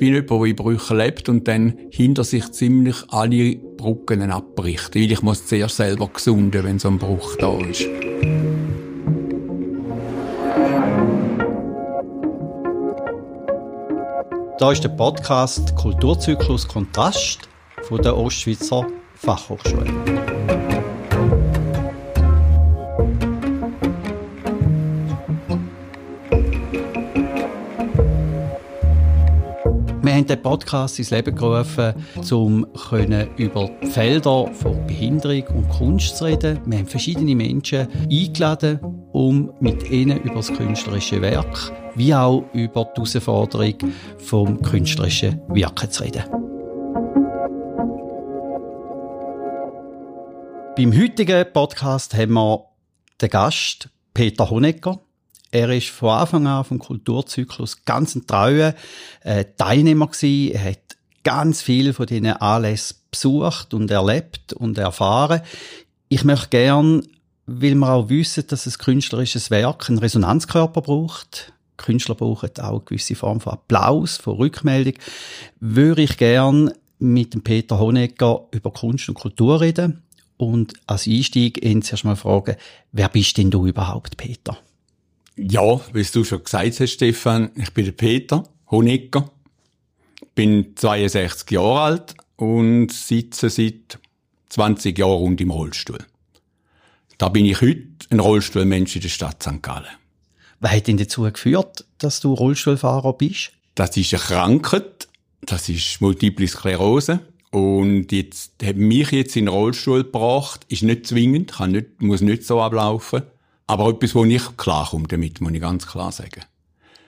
bin jemand, der in Brüchen lebt und dann hinter sich ziemlich alle Brücken abbricht. Weil ich muss zuerst selber gesunden, wenn so ein Bruch da ist. Da ist der Podcast Kulturzyklus Kontrast von der Ostschweizer Fachhochschule. Den Podcast ins Leben gerufen, um über die Felder von Behinderung und Kunst zu reden. Wir haben verschiedene Menschen eingeladen, um mit ihnen über das künstlerische Werk wie auch über die Herausforderung vom künstlerischen Wirken zu reden. Beim heutigen Podcast haben wir den Gast Peter Honecker. Er ist von Anfang an vom Kulturzyklus ganz ein treuer äh, Teilnehmer gewesen. Er hat ganz viel von diesen Anlässen besucht und erlebt und erfahren. Ich möchte gern, weil wir auch wissen, dass ein künstlerisches Werk einen Resonanzkörper braucht. Künstler brauchen auch eine gewisse Form von Applaus, von Rückmeldung. Würde ich gern mit dem Peter Honecker über Kunst und Kultur reden und als Einstieg ihn zuerst mal fragen, wer bist denn du überhaupt, Peter? Ja, wie du schon gesagt hast, Stefan, ich bin der Peter Honecker, bin 62 Jahre alt und sitze seit 20 Jahren rund im Rollstuhl. Da bin ich heute ein Rollstuhlmensch in der Stadt St. Gallen. Was hat denn dazu geführt, dass du Rollstuhlfahrer bist? Das ist eine Krankheit, das ist Multiple Sklerose. Und jetzt hat mich jetzt in den Rollstuhl gebracht, ist nicht zwingend, kann nicht, muss nicht so ablaufen. Aber etwas, wo nicht klarkomme damit, muss ich ganz klar sagen.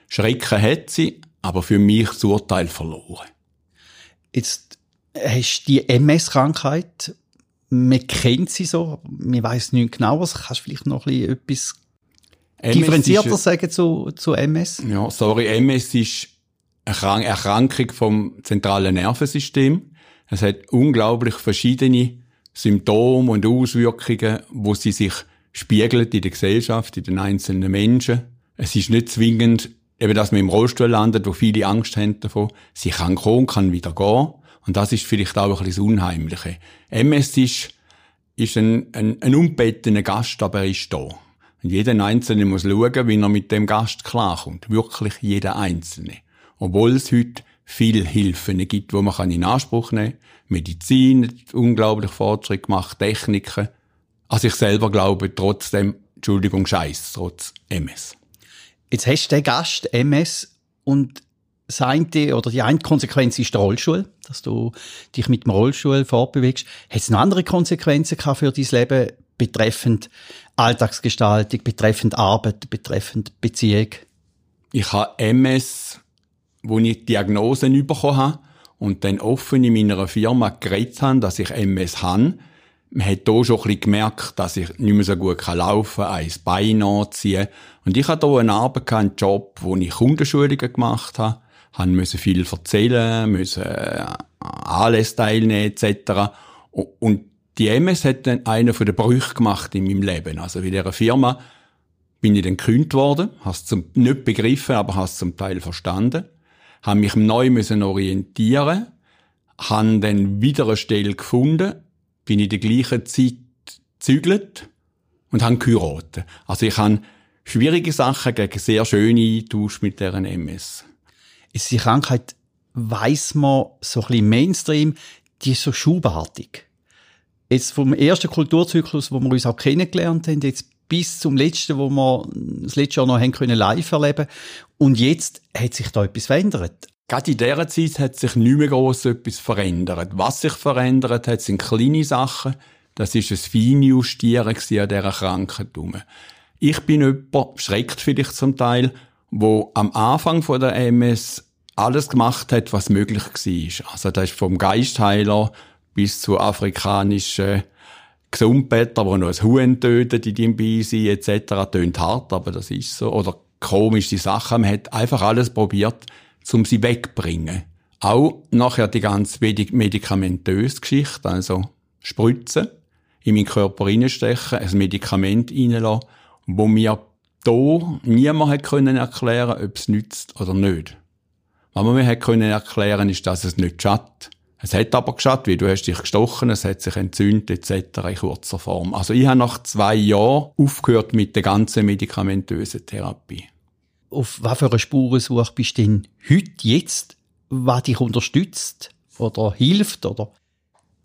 Schrecken hat sie, aber für mich das Urteil verloren. Jetzt hast du die MS-Krankheit. Man kennt sie so, man weiß nicht genau was. Kannst du vielleicht noch ein bisschen etwas MS differenzierter sagen zu, zu MS? Ja, sorry, MS ist eine Erkrankung vom zentralen Nervensystem. Es hat unglaublich verschiedene Symptome und Auswirkungen, wo sie sich spiegelt in der Gesellschaft, in den einzelnen Menschen. Es ist nicht zwingend, eben, dass man im Rollstuhl landet, wo viele Angst haben davon. Sie kann kommen, kann wieder gehen. Und das ist vielleicht auch ein bisschen das Unheimliche. MS ist, ist ein, ein, ein unbettener Gast, aber er ist da. Und jeder Einzelne muss schauen, wie er mit dem Gast klarkommt. Wirklich jeder Einzelne. Obwohl es heute viele Hilfen gibt, die man in Anspruch nehmen kann. Medizin hat unglaublich Fortschritt gemacht, Techniken. Also ich selber glaube trotzdem, Entschuldigung, Scheiß, trotz MS. Jetzt hast du den Gast MS und seine oder die eine Konsequenz ist der Rollstuhl, dass du dich mit dem Rollstuhl fortbewegst. Hat es noch andere Konsequenzen gehabt für dein Leben betreffend Alltagsgestaltung, betreffend Arbeit, betreffend Beziehung? Ich habe MS, wo ich Diagnosen bekommen habe und dann offen in meiner Firma geredet habe, dass ich MS habe man hat hier schon ein bisschen gemerkt, dass ich nicht mehr so gut laufen kann, ein Bein anziehen. Und ich hatte hier eine Arbeit, einen Job, wo ich Kundenschulungen gemacht habe, haben müssen viel erzählen, müssen äh, Anlässe teilnehmen, etc. Und die MS hat dann einen von den Brüchen gemacht in meinem Leben. Also in dieser Firma bin ich dann gekündigt worden, habe zum, nicht begriffen, aber habe zum Teil verstanden, habe mich neu müssen orientieren, habe dann wieder eine Stelle gefunden bin in der gleichen Zeit zügelt und habe geheiratet. Also ich habe schwierige Sachen gegen sehr schöne eingetauscht mit deren MS. Ist die Krankheit, weiss man so ein bisschen Mainstream, die ist so schubartig. Jetzt vom ersten Kulturzyklus, wo wir uns auch kennengelernt haben, jetzt bis zum letzten, wo wir das letzte Jahr noch haben können live erleben. Und jetzt hat sich da etwas verändert. Gerade in dieser Zeit hat sich nicht mehr gross etwas verändert. Was sich verändert hat, sind kleine Sachen. Das ist ein Feinjustieren an dieser Krankheit. Ich bin jemand, schreckt vielleicht zum Teil, wo am Anfang von der MS alles gemacht hat, was möglich war. Also das ist vom Geistheiler bis zu afrikanischen Gesundbetter, die noch ein Huhn töten in deinem Beisein etc. Tönt hart, aber das ist so. Oder komische Sachen. Man hat einfach alles probiert, um sie wegzubringen. Auch nachher die ganze medikamentöse Geschichte, also Spritzen, in meinen Körper reinstechen, ein Medikament reinlassen, wo mir hier niemand hat können erklären ob es nützt oder nicht. Was man mir hat können erklären, ist, dass es nicht schadet. Es hat aber geschadet, wie du hast dich gestochen, es hat sich entzündet etc. in kurzer Form. Also ich habe nach zwei Jahren aufgehört mit der ganzen medikamentösen Therapie. Auf was für eine Spurensuche bist du denn heute, jetzt, was dich unterstützt oder hilft oder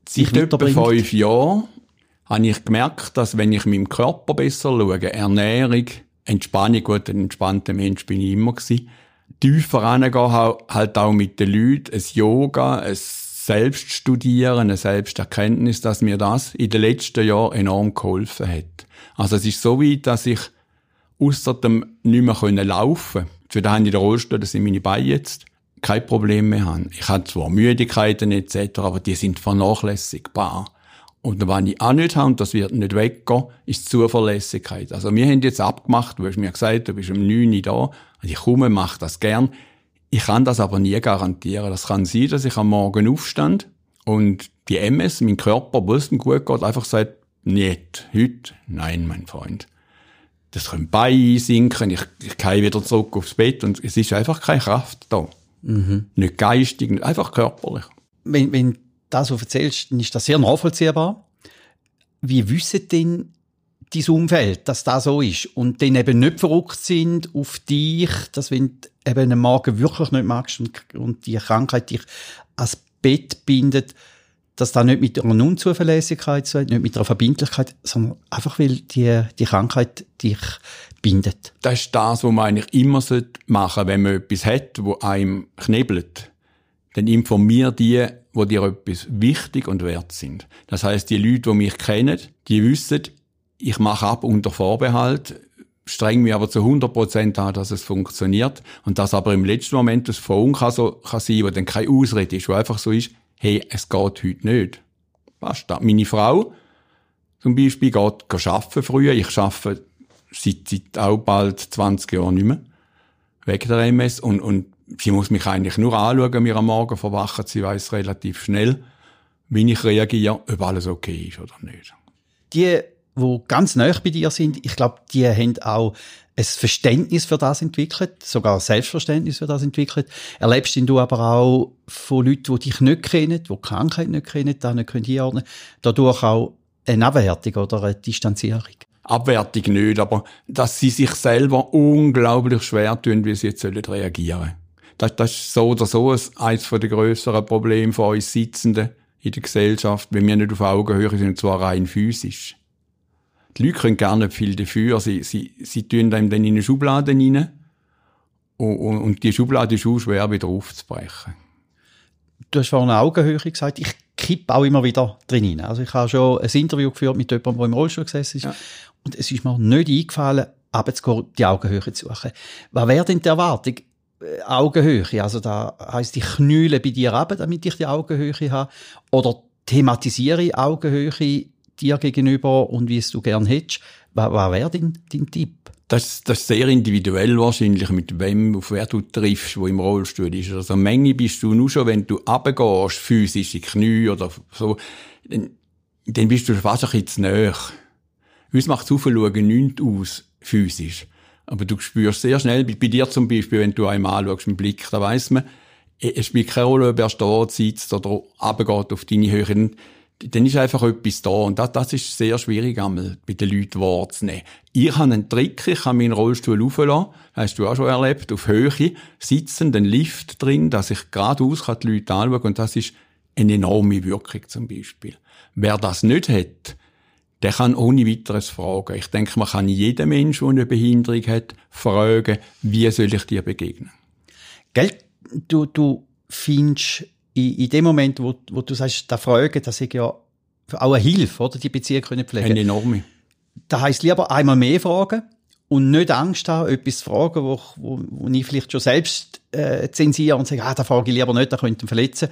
Seit etwa fünf Jahren habe ich gemerkt, dass wenn ich meinem Körper besser schaue, Ernährung, Entspannung, gut, ein entspannter Mensch bin ich immer gewesen, tiefer reingehen, halt auch mit den Leuten, ein Yoga, ein Selbststudieren, eine Selbsterkenntnis, dass mir das in den letzten Jahren enorm geholfen hat. Also es ist so weit, dass ich außer dem nicht mehr können laufen für den habe ich den Rollstuhl, das sind meine Beine jetzt, kein Problem mehr haben. Ich habe zwar Müdigkeiten etc., aber die sind vernachlässigbar. Und was ich auch nicht habe, und das wird nicht weggehen, ist Zuverlässigkeit. Also wir haben jetzt abgemacht, du hast mir gesagt, du bist um 9 Uhr da, ich komme, mache das gern. Ich kann das aber nie garantieren. Das kann sein, dass ich am Morgen aufstand und die MS, mein Körper, wo es gut geht, einfach sagt, nicht, heute, nein, mein Freund. Das können Beine einsinken, ich, ich gehe wieder zurück aufs Bett und es ist einfach keine Kraft da. Mhm. Nicht geistig, einfach körperlich. Wenn, wenn du das so erzählst, dann ist das sehr nachvollziehbar. Wie wissen denn dein Umfeld, dass das so ist und dann eben nicht verrückt sind auf dich, dass wenn du eben einen Magen wirklich nicht magst und, und die Krankheit dich ans Bett bindet, dass das nicht mit einer Unzuverlässigkeit zu nicht mit einer Verbindlichkeit, sondern einfach weil die, die Krankheit dich bindet. Das ist das, was man eigentlich immer machen sollte, wenn man etwas hat, wo einem knebelt. Dann informier die, wo dir etwas wichtig und wert sind. Das heißt, die Leute, die mich kennen, die wissen, ich mache ab unter Vorbehalt, streng mich aber zu 100% an, dass es funktioniert. Und dass aber im letzten Moment das Phone kann, so, kann sein, wo dann keine Ausrede ist, wo einfach so ist, hey, es geht heute nicht. Basta. Meine Frau, zum Beispiel, geht, arbeiten früher. Ich arbeite seit, seit auch bald 20 Jahren nicht mehr. Wegen der MS. Und, und sie muss mich eigentlich nur anschauen, mir am Morgen verwachen. Sie weiß relativ schnell, wie ich reagiere, ob alles okay ist oder nicht. Die die ganz nah bei dir sind, ich glaube, die haben auch ein Verständnis für das entwickelt, sogar ein Selbstverständnis für das entwickelt. Erlebst du aber auch von Leuten, die dich nicht kennen, die, die Krankheit nicht kennen, da nicht einordnen können, dadurch auch eine Abwertung oder eine Distanzierung? Abwertung nicht, aber dass sie sich selber unglaublich schwer tun, wie sie jetzt reagieren sollen. Das, das ist so oder so eines der grösseren Probleme von uns Sitzenden in der Gesellschaft, wenn wir nicht auf Augenhöhe sind, und zwar rein physisch die Leute können gar nicht viel dafür. Sie, sie, sie tun einem dann in eine Schublade rein. Und, und, und die Schublade ist auch schwer wieder aufzubrechen. Du hast vorhin Augenhöhe gesagt. Ich kippe auch immer wieder drin rein. Also ich habe schon ein Interview geführt mit jemandem, der im Rollstuhl gesessen ist. Ja. Und es ist mir nicht eingefallen, runterzugehen, die Augenhöhe zu suchen. Was wäre denn die Erwartung? Äh, Augenhöhe. Also da heisst, ich knühle bei dir ab, damit ich die Augenhöhe habe. Oder thematisiere Augenhöhe dir gegenüber und wie es du gern hättest. Was, was wäre dein, dein Tipp? Das, das ist sehr individuell wahrscheinlich, mit wem, auf wer du triffst, wo im Rollstuhl ist. Also Menge bist du nur schon, wenn du runtergehst, physisch in Knie oder so, dann, dann bist du fast ein bisschen zu nahe. Uns macht das Aufschauen nichts aus, physisch. Aber du spürst sehr schnell, bei dir zum Beispiel, wenn du einmal anschaust mit Blick, da weiss man, es spielt keine Rolle, ob er steht, sitzt oder runtergeht auf deine Höhe dann ist einfach etwas da. Und das, das ist sehr schwierig, einmal bei den Leuten wahrzunehmen. Ich habe einen Trick, ich kann meinen Rollstuhl auflassen, hast du auch schon erlebt, auf Höhe, sitzen, den Lift drin, dass ich geradeaus die Leute anschauen und das ist eine enorme Wirkung zum Beispiel. Wer das nicht hat, der kann ohne weiteres fragen. Ich denke, man kann jeden Menschen, der eine Behinderung hat, fragen, wie soll ich dir begegnen? Gell, du, du findest in, in dem Moment, wo, wo du sagst, da Fragen, das ist ja auch eine Hilfe, oder? Die Beziehung können pflegen. Eine enorme. Da heisst lieber einmal mehr fragen und nicht Angst haben, etwas zu fragen, wo, wo, wo ich vielleicht schon selbst äh, zensiere und sage, ah, da frage ich lieber nicht, da könnte ihn verletzen.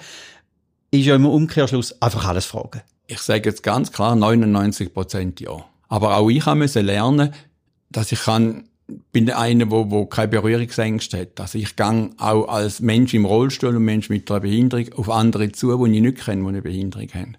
Ist ja im Umkehrschluss einfach alles fragen. Ich sage jetzt ganz klar, 99 Prozent ja. Aber auch ich musste lernen, dass ich kann bin einer, wo, wo keine Berührungsängste hat. Also ich gehe auch als Mensch im Rollstuhl und Mensch mit einer Behinderung auf andere zu, die ich nicht kenne, die eine Behinderung haben.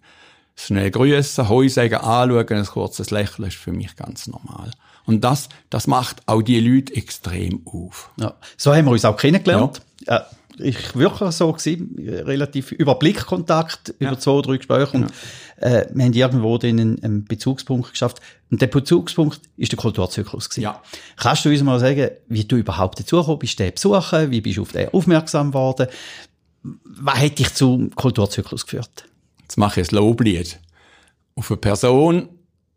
Schnell grüßen, Heu sagen, anschauen, ein kurzes Lächeln ist für mich ganz normal. Und das, das macht auch die Leute extrem auf. Ja. So haben wir uns auch kennengelernt. Ja. Ich wirklich so gewesen, relativ über Blickkontakt, ja. über zwei drei Gespräche und äh, wir haben irgendwo dann einen, einen Bezugspunkt geschafft. Und der Bezugspunkt ist der Kulturzyklus gewesen. Ja. Kannst du uns mal sagen, wie du überhaupt dazu gekommen bist, den besuchen, wie bist du auf den aufmerksam geworden? Was hat dich zum Kulturzyklus geführt? Jetzt mache ich ein Loblied. Auf eine Person,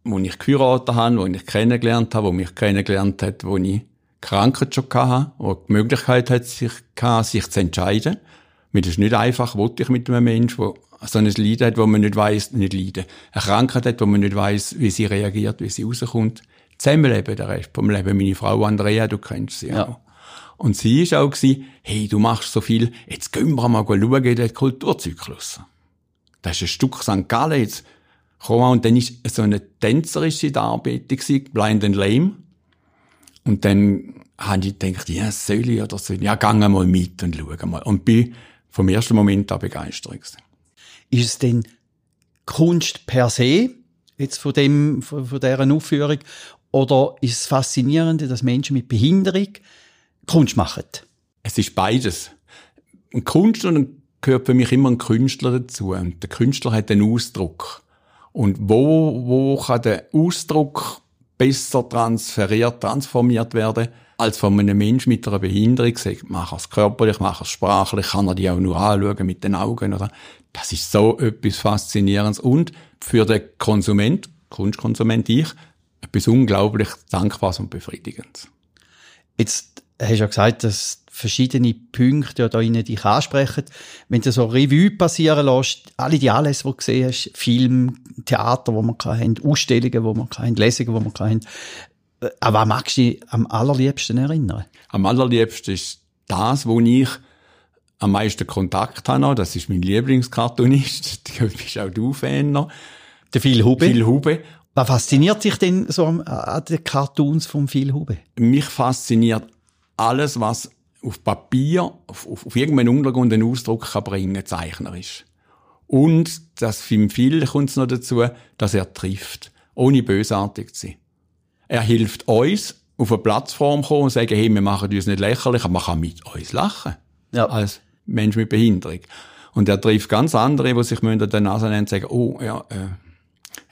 die ich geheiratet habe, die ich kennengelernt habe, die mich kennengelernt hat, wo ich Krankheit schon hatte, die die Möglichkeit hat, sich, hatte, sich zu entscheiden. Das ist nicht einfach, wollte ich mit einem Menschen, der so ein Leiden hat, wo man nicht weiss, nicht leiden. Eine Krankheit hat, wo man nicht weiss, wie sie reagiert, wie sie rauskommt. Zusammenleben, der Rest vom Leben. Meine Frau Andrea, du kennst sie ja. auch. Und sie ist auch gewesen, hey, du machst so viel, jetzt gehen wir mal schauen in den Kulturzyklus. Das ist ein Stück St. Gallen jetzt. Und dann ist so eine tänzerische Darbietung Blind and Lame. Und dann habe ich gedacht, ja, soll ich oder soll ich? Ja, geh mal mit und schau mal. Und bin vom ersten Moment an begeistert. Ist es denn Kunst per se, jetzt von dem, von, von deren Aufführung, oder ist es faszinierend, dass Menschen mit Behinderung Kunst machen? Es ist beides. Und Kunst und gehört für mich immer ein Künstler dazu. Und der Künstler hat einen Ausdruck. Und wo, wo kann der Ausdruck besser transferiert, transformiert werden, als von einem Menschen mit einer Behinderung. Sagt, mach es körperlich, mach es sprachlich, kann er die auch nur anschauen mit den Augen, oder? Das ist so etwas Faszinierendes. Und für den Konsument, Kunstkonsument ich, etwas unglaublich Dankbares und Befriedigendes. Jetzt hast du ja gesagt, dass verschiedene Punkte da innen dich ansprechen. Wenn du so Revue passieren lässt, alle die Anlässe, die du gesehen hast, Film, Theater, wo man haben, Ausstellungen, wo man haben, Lesungen, wo man haben, äh, an was magst du dich am allerliebsten erinnern? Am allerliebsten ist das, wo ich am meisten Kontakt habe. Das ist mein Lieblingskartonist. Da bist auch du Fan noch. Der Phil Hube. Phil Hube. Was fasziniert dich denn so an den Cartoons von Phil Hube? Mich fasziniert alles, was auf Papier, auf, auf, auf irgendeinen Untergrund einen Ausdruck kann bringen, zeichnerisch. Und das im Film kommt es noch dazu, dass er trifft, ohne bösartig zu sein. Er hilft uns, auf eine Plattform kommen und sagen, hey, wir machen uns nicht lächerlich, aber man kann mit uns lachen. Ja. Als Mensch mit Behinderung. Und er trifft ganz andere, die sich an der Nase nennen und sagen, oh, ja, äh,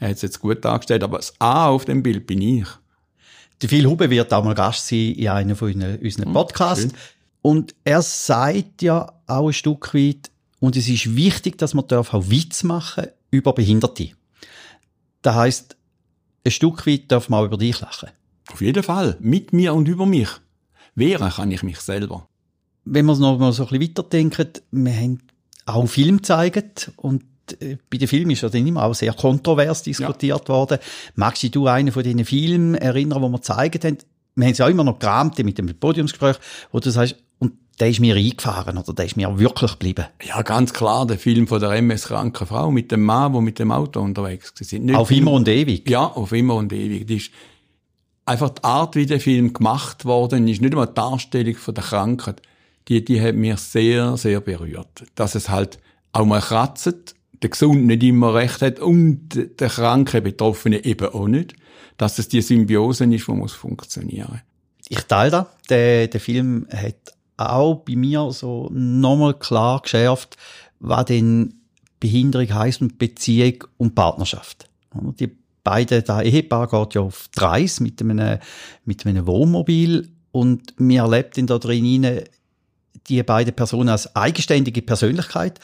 er hat es jetzt gut dargestellt, aber das A auf dem Bild bin ich. Der Phil Hube wird auch mal Gast sein in einem von unseren hm, Podcasts. Hm, und er sagt ja auch ein Stück weit, und es ist wichtig, dass man darf auch Witz machen über Behinderte. Das heißt, ein Stück weit darf man auch über dich lachen. Auf jeden Fall. Mit mir und über mich. Wehren kann ich mich selber. Wenn wir noch mal so ein bisschen weiterdenken, wir haben auch Film gezeigt und äh, bei den Filmen ist ja dann immer auch sehr kontrovers diskutiert ja. worden. Magst du einen von diesen Filmen erinnern, die wir gezeigt haben? Wir haben es ja immer noch gerammt mit dem Podiumsgespräch, wo du sagst, der ist mir eingefahren oder der ist mir wirklich geblieben. Ja, ganz klar, der Film von der MS-kranken Frau mit dem Mann, der mit dem Auto unterwegs war. Auf immer und ewig? Ja, auf immer und ewig. Das ist einfach die Art, wie der Film gemacht worden ist, nicht einmal die Darstellung von der Krankheit, die, die hat mich sehr, sehr berührt. Dass es halt auch mal kratzt, der Gesund nicht immer recht hat und der kranke Betroffene eben auch nicht. Dass es die Symbiose ist, die muss funktionieren. Ich teile da. Der, der Film hat auch bei mir so nochmal klar geschärft, was denn Behinderung heisst und Beziehung und Partnerschaft. Die beiden, da Ehepaar geht ja auf Reis mit einem, mit einem Wohnmobil und wir erlebt in da drin die beiden Personen als eigenständige Persönlichkeit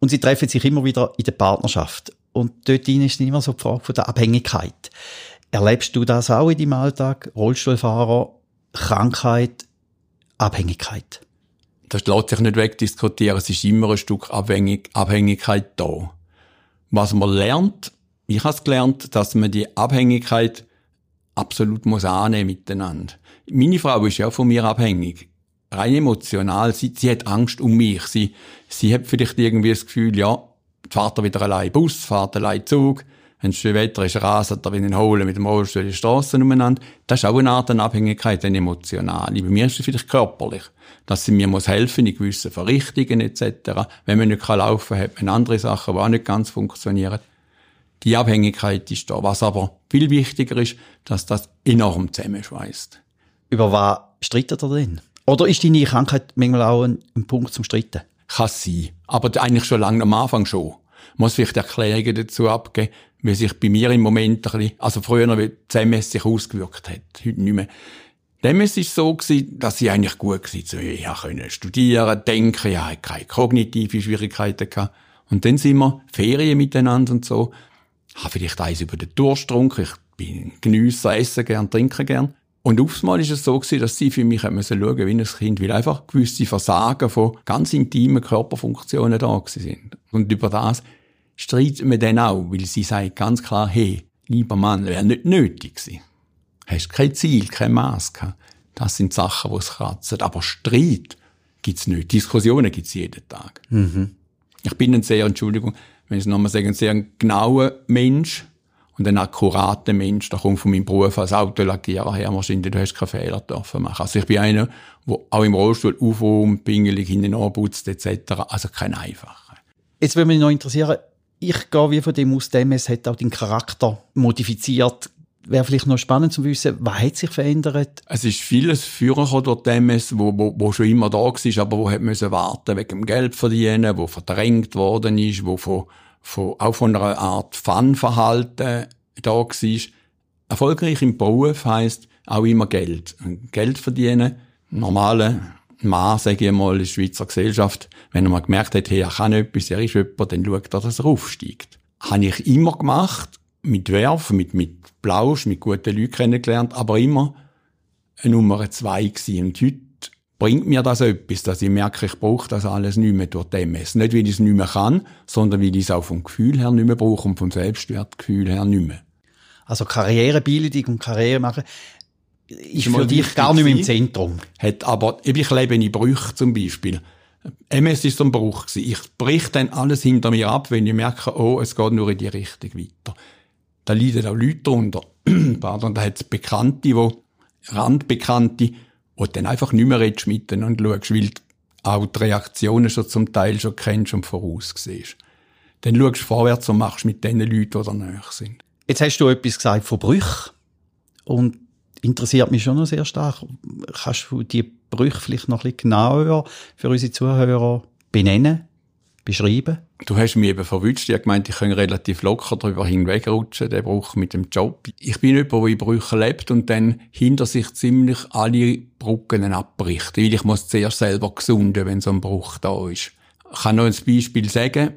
und sie treffen sich immer wieder in der Partnerschaft. Und dort ist immer so die Frage von der Abhängigkeit. Erlebst du das auch in deinem Alltag? Rollstuhlfahrer, Krankheit, Abhängigkeit. Das lässt sich nicht wegdiskutieren. Es ist immer ein Stück Abhängig Abhängigkeit da. Was man lernt, ich habe es gelernt, dass man die Abhängigkeit absolut muss annehmen miteinander. Meine Frau ist ja von mir abhängig. Rein emotional. Sie, sie hat Angst um mich. Sie, sie hat vielleicht irgendwie das Gefühl, ja, fahrt er wieder allein Bus, fahrt allein Zug wenn es schön Wetter ist, raset er wieder holen mit dem Rollstuhl die Straßen umeinander. Das ist auch eine Art Abhängigkeit, eine emotionale. Bei mir ist es vielleicht körperlich, dass sie mir muss helfen in gewissen Verrichtungen etc. Wenn man nicht kann laufen kann, hat man andere Sachen, die auch nicht ganz funktionieren. Die Abhängigkeit ist da. Was aber viel wichtiger ist, dass das enorm zusammenschweißt. Über was streitet er denn? Oder ist deine Krankheit manchmal auch ein, ein Punkt zum Streiten? Kann sein. Aber eigentlich schon lange am Anfang schon. Muss vielleicht Erklärungen dazu abgeben, wie sich bei mir im Moment ein bisschen, also früher, wie die MS sich ausgewirkt hat. Heute nicht mehr. Damals war es so, gewesen, dass ich eigentlich gut war. Ich konnte studieren, denken, ich hatte keine kognitive Schwierigkeiten. Gehabt. Und dann sind wir Ferien miteinander und so. Ich habe vielleicht eins über den Durst getrunken. Ich bin Genüsser, essen gern, trinken gern. Und aufmal ist es so gewesen, dass sie für mich schauen müssen wie ein Kind, weil einfach gewisse Versagen von ganz intimen Körperfunktionen da sind. Und über das streiten wir dann auch, weil sie sagt ganz klar, hey, lieber Mann, wäre nicht nötig gewesen. Hast kein Ziel, kein Maß gehabt. Das sind Sachen, die es kratzen. Aber Streit gibt's nicht. Diskussionen gibt's jeden Tag. Mhm. Ich bin ein sehr, Entschuldigung, wenn ich es nochmal sagen, ein sehr genauer Mensch und ein akkurater Mensch. Da kommt von meinem Beruf als Autolackierer her wahrscheinlich, du hast keine Fehler dürfen machen. Also ich bin einer, der auch im Rollstuhl aufräumt, pingelig hinten anputzt, etc. Also kein einfacher. Jetzt würde mich noch interessieren, ich gehe wie von dem aus, dem hat auch den Charakter modifiziert. Wäre vielleicht noch spannend zu wissen, was hat sich verändert? Es ist vieles führen durch die MS, wo, wo, wo schon immer da war, aber wo hat müssen warten wegen dem Geld verdienen, wo verdrängt worden ist, wo von, von, auch von einer Art Fun-Verhalten da war. Erfolgreich im Beruf heisst auch immer Geld. Geld verdienen, normale Mann, sage ich mal, in der Schweizer Gesellschaft, wenn er mal gemerkt hat, hey, er kann etwas, er ist jemand, dann schaut er, dass er aufsteigt. Habe ich immer gemacht, mit Werfen, mit, mit Plausch, mit guten Leuten kennengelernt, aber immer eine Nummer zwei gewesen. Und heute bringt mir das etwas, dass ich merke, ich brauche das alles nicht mehr durch die MS. Nicht, weil ich es nicht mehr kann, sondern weil ich es auch vom Gefühl her nicht mehr brauche und vom Selbstwertgefühl her nicht mehr. Also Karrierebildung und Karriere machen ist für dich gar nicht mehr im Zentrum. Hat aber, ich lebe in Brüchen zum Beispiel. MS ist so ein Bruch gewesen. Ich brich dann alles hinter mir ab, wenn ich merke, oh, es geht nur in die Richtung weiter. Da leiden auch Leute drunter. Pardon, da hat es Bekannte, wo, Randbekannte, wo du dann einfach nicht mehr redest mit denen und schaust, weil du auch die Reaktionen schon zum Teil schon kennst und voraussiehst. Dann schaust du vorwärts und machst mit den Leuten, die da näher sind. Jetzt hast du etwas gesagt von Brüchen. Und interessiert mich schon noch sehr stark. Kannst du die Brüche vielleicht noch ein bisschen genauer für unsere Zuhörer benennen, beschreiben? Du hast mich eben verwünscht. Ich habe gemeint, ich kann relativ locker darüber hinwegrutschen, der Bruch mit dem Job. Ich bin jemand, der in Brüchen lebt und dann hinter sich ziemlich alle Brücken abbricht. Weil ich muss zuerst selber gesunden, wenn so ein Bruch da ist. Ich kann noch ein Beispiel sagen.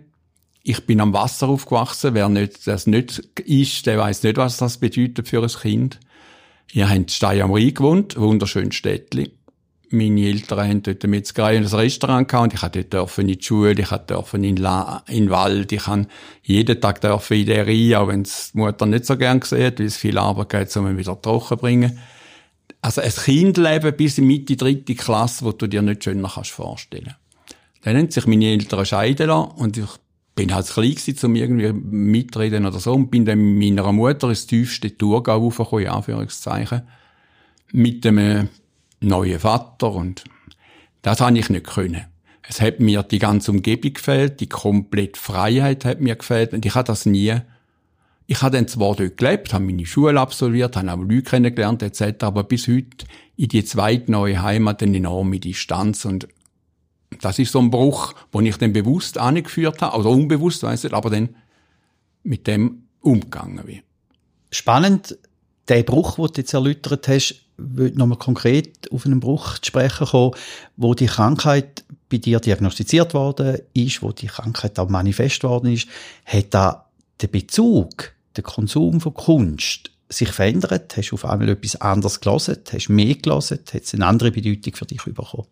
Ich bin am Wasser aufgewachsen. Wer nicht, das nicht ist, der weiß nicht, was das bedeutet für ein Kind. Ich habe in Stein am Rhein gewohnt, wunderschönes Städtli. Meine Eltern haben dort mit Metzgerei und ein Restaurant gehabt ich durfte dort in die Schule, ich durfte in, den Wald, ich habe jeden Tag dürfen in der Rhein, auch wenn es die Mutter nicht so gern hat, weil es viel Arbeit geht, um ihn wieder trocken zu bringen. Also ein Kindleben bis in Mitte dritte Klasse, wo du dir nicht schöner kannst vorstellen. Dann haben sich meine Eltern scheiden lassen und ich bin halt klein gewesen, um irgendwie mitreden oder so, und bin dann mit meiner Mutter ins tiefste Thurgau raufgekommen, in Anführungszeichen, mit dem neuen Vater, und das habe ich nicht können. Es hat mir die ganze Umgebung gefällt, die komplette Freiheit hat mir gefällt, und ich habe das nie, ich habe dann zwar dort gelebt, habe meine Schule absolviert, habe auch Leute kennengelernt, etc., aber bis heute in die zweite neue Heimat eine enorme Distanz und das ist so ein Bruch, den ich dann bewusst angeführt habe, oder unbewusst, weiß ich, aber dann mit dem umgegangen bin. Spannend, der Bruch, den du jetzt erläutert hast, würde nochmal konkret auf einen Bruch zu sprechen kommen, wo die Krankheit bei dir diagnostiziert worden ist, wo die Krankheit auch manifest worden ist, hat da der Bezug, der Konsum von Kunst sich verändert? Hast du auf einmal etwas anderes gelesen? Hast du mehr gelesen? Hat es eine andere Bedeutung für dich bekommen?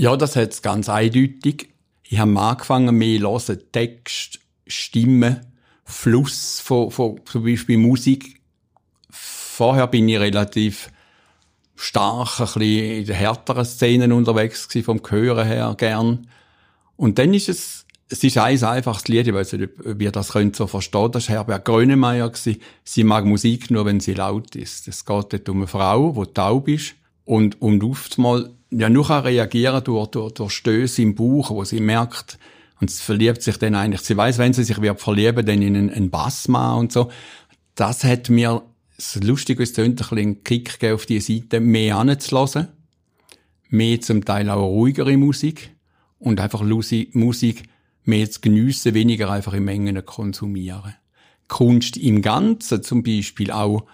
Ja, das hat's ganz eindeutig. Ich habe angefangen, mehr zu hören, Text, Stimme, Fluss von, von zum Beispiel Musik. Vorher bin ich relativ stark ein bisschen in den härteren Szenen unterwegs gewesen, vom Hören her gern. Und dann ist es, es ist ein einfaches Lied, ich weiß nicht, ob ihr das könnt so verstehen, das war Herbert Grönemeyer gewesen. Sie mag Musik nur, wenn sie laut ist. Es geht dort um eine Frau, die taub ist und, und oftmals ja nur kann reagieren durch, durch, durch Stöße im Bauch, wo sie merkt, und sie verliebt sich dann eigentlich, sie weiß, wenn sie sich wird verlieben, dann in einen, einen Bassmann und so. Das hat mir, das Lustige ist, ein bisschen einen Kick gegeben, auf die Seite mehr anzulassen, mehr zum Teil auch ruhigere Musik und einfach Musik mehr zu geniessen, weniger einfach in Mengen konsumieren. Kunst im Ganzen zum Beispiel auch,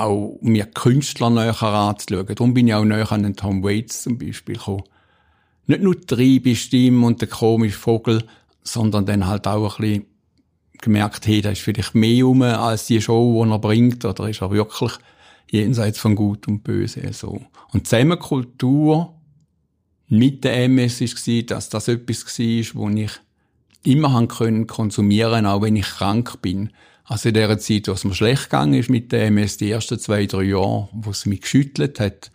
auch mir Künstler näher anzuschauen. Darum bin ich auch näher an den Tom Waits zum Beispiel gekommen. Nicht nur die Triebestimme und der komische Vogel, sondern dann halt auch ein bisschen gemerkt, hey, da ist vielleicht mehr um als die Show, die er bringt, oder ist er wirklich jenseits von Gut und Böse, so. Und Zusammenkultur mit der MS war, dass das etwas war, wo ich immer konsumieren, auch wenn ich krank bin. Also in der Zeit, wo es mir schlecht gegangen ist mit der MS, die ersten zwei, drei Jahre, wo es mich geschüttelt hat,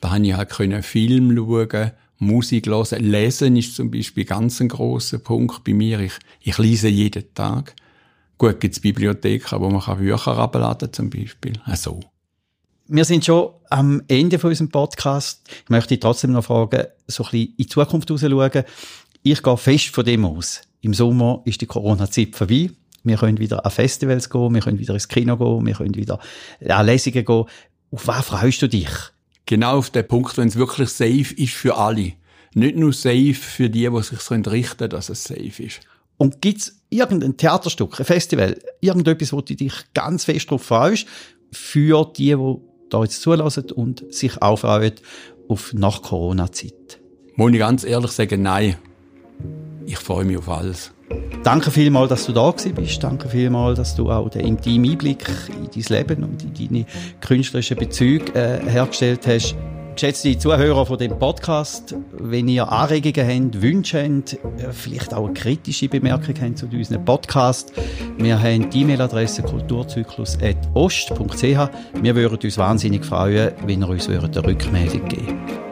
da habe ich halt können Film schauen, Musik hören. Lesen ist zum Beispiel ganz ein grosser Punkt bei mir. Ich, ich lese jeden Tag. Gut, gibt es Bibliotheken, wo man Bücher herunterladen kann, zum Beispiel. Also. Wir sind schon am Ende von unserem Podcast. Ich möchte trotzdem noch fragen, so ein bisschen in die Zukunft rausschauen. Ich gehe fest von dem aus. Im Sommer ist die Corona-Zeit vorbei. Wir können wieder an Festivals gehen, wir können wieder ins Kino gehen, wir können wieder an Lesungen gehen. Auf was freust du dich? Genau auf den Punkt, wenn es wirklich safe ist für alle. Nicht nur safe für die, die sich richten können, dass es safe ist. Und gibt's irgendein Theaterstück, ein Festival, irgendetwas, wo du dich ganz fest darauf freust, für die, die da jetzt zulassen und sich auch freuen auf Nach-Corona-Zeit? Muss ich ganz ehrlich sagen, nein. Ich freue mich auf alles. Danke vielmals, dass du da bist. Danke vielmals, dass du auch den intimen Einblick in dein Leben und in deine künstlerischen Bezüge äh, hergestellt hast. Geschätzte Zuhörer von dem Podcast, wenn ihr Anregungen habt, Wünsche habt, äh, vielleicht auch eine kritische Bemerkung habt zu unserem Podcast, wir haben die E-Mail-Adresse kulturzyklus.ost.ch. Wir würden uns wahnsinnig freuen, wenn ihr uns eine Rückmeldung geben